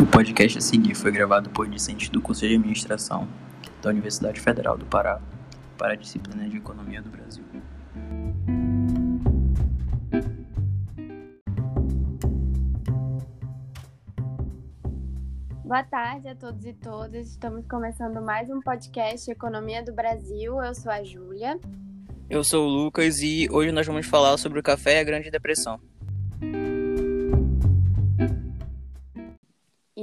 O podcast a seguir foi gravado por discentes do Conselho de Administração da Universidade Federal do Pará para a disciplina de Economia do Brasil. Boa tarde a todos e todas. Estamos começando mais um podcast Economia do Brasil. Eu sou a Júlia. Eu sou o Lucas e hoje nós vamos falar sobre o café e a Grande Depressão.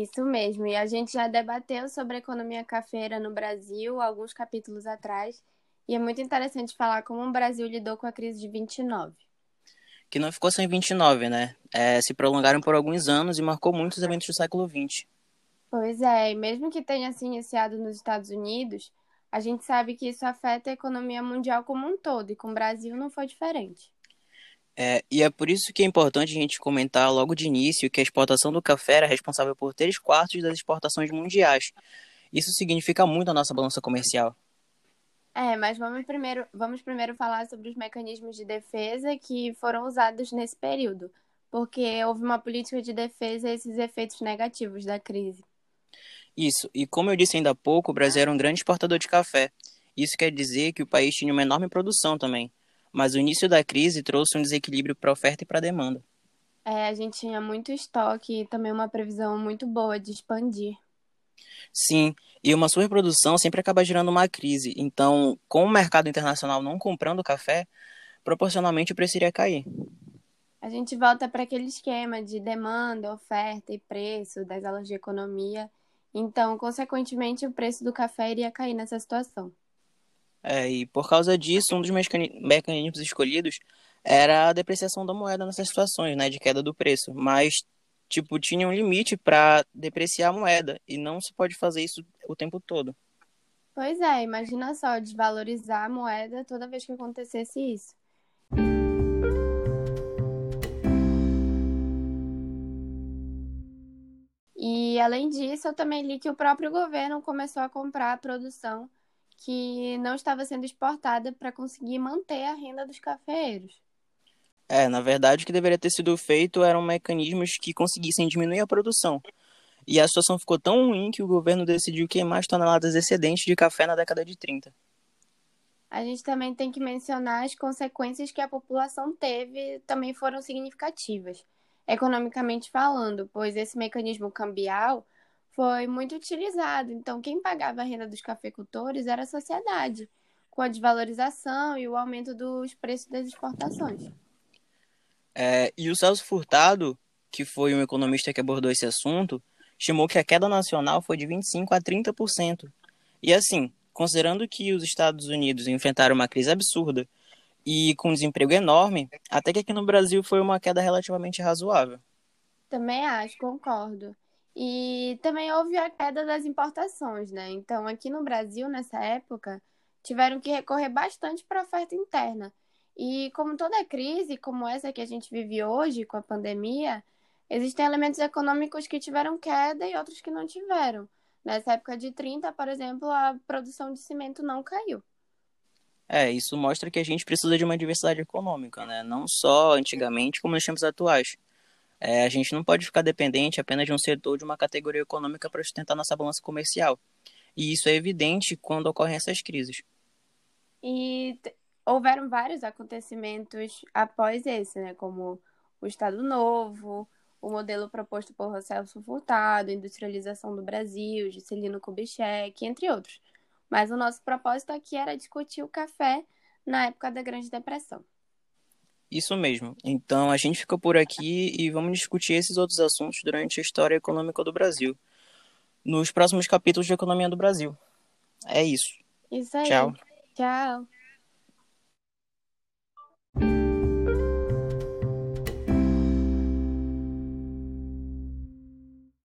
Isso mesmo, e a gente já debateu sobre a economia cafeira no Brasil alguns capítulos atrás, e é muito interessante falar como o Brasil lidou com a crise de 29. Que não ficou sem 29, né? É, se prolongaram por alguns anos e marcou muitos eventos do século 20. Pois é, e mesmo que tenha se iniciado nos Estados Unidos, a gente sabe que isso afeta a economia mundial como um todo, e com o Brasil não foi diferente. É, e é por isso que é importante a gente comentar logo de início que a exportação do café era responsável por 3 quartos das exportações mundiais. Isso significa muito a nossa balança comercial. É, mas vamos primeiro, vamos primeiro falar sobre os mecanismos de defesa que foram usados nesse período, porque houve uma política de defesa a esses efeitos negativos da crise. Isso, e como eu disse ainda há pouco, o Brasil era um grande exportador de café. Isso quer dizer que o país tinha uma enorme produção também mas o início da crise trouxe um desequilíbrio para a oferta e para a demanda. É, a gente tinha muito estoque e também uma previsão muito boa de expandir. Sim, e uma superprodução sempre acaba gerando uma crise. Então, com o mercado internacional não comprando café, proporcionalmente o preço iria cair. A gente volta para aquele esquema de demanda, oferta e preço das aulas de economia. Então, consequentemente, o preço do café iria cair nessa situação. É, e por causa disso, um dos mecanismos escolhidos era a depreciação da moeda nessas situações, né, de queda do preço. Mas, tipo, tinha um limite para depreciar a moeda e não se pode fazer isso o tempo todo. Pois é, imagina só desvalorizar a moeda toda vez que acontecesse isso. E além disso, eu também li que o próprio governo começou a comprar a produção que não estava sendo exportada para conseguir manter a renda dos cafeeiros. É, na verdade, o que deveria ter sido feito eram mecanismos que conseguissem diminuir a produção. E a situação ficou tão ruim que o governo decidiu queimar as toneladas excedentes de café na década de 30. A gente também tem que mencionar as consequências que a população teve, também foram significativas, economicamente falando, pois esse mecanismo cambial foi muito utilizado. Então, quem pagava a renda dos cafeicultores era a sociedade, com a desvalorização e o aumento dos preços das exportações. É, e o Celso Furtado, que foi um economista que abordou esse assunto, estimou que a queda nacional foi de 25% a 30%. E assim, considerando que os Estados Unidos enfrentaram uma crise absurda e com um desemprego enorme, até que aqui no Brasil foi uma queda relativamente razoável. Também acho, concordo. E também houve a queda das importações, né? Então, aqui no Brasil, nessa época, tiveram que recorrer bastante para a oferta interna. E como toda crise, como essa que a gente vive hoje com a pandemia, existem elementos econômicos que tiveram queda e outros que não tiveram. Nessa época de 30, por exemplo, a produção de cimento não caiu. É, isso mostra que a gente precisa de uma diversidade econômica, né? Não só antigamente, como nos tempos atuais. É, a gente não pode ficar dependente apenas de um setor, de uma categoria econômica para sustentar nossa balança comercial. E isso é evidente quando ocorrem essas crises. E houveram vários acontecimentos após esse, né? Como o Estado Novo, o modelo proposto por Celso Furtado, industrialização do Brasil, Juscelino Kubitschek, entre outros. Mas o nosso propósito aqui era discutir o café na época da Grande Depressão. Isso mesmo. Então a gente fica por aqui e vamos discutir esses outros assuntos durante a história econômica do Brasil. Nos próximos capítulos de Economia do Brasil. É isso. Isso aí. Tchau. Tchau.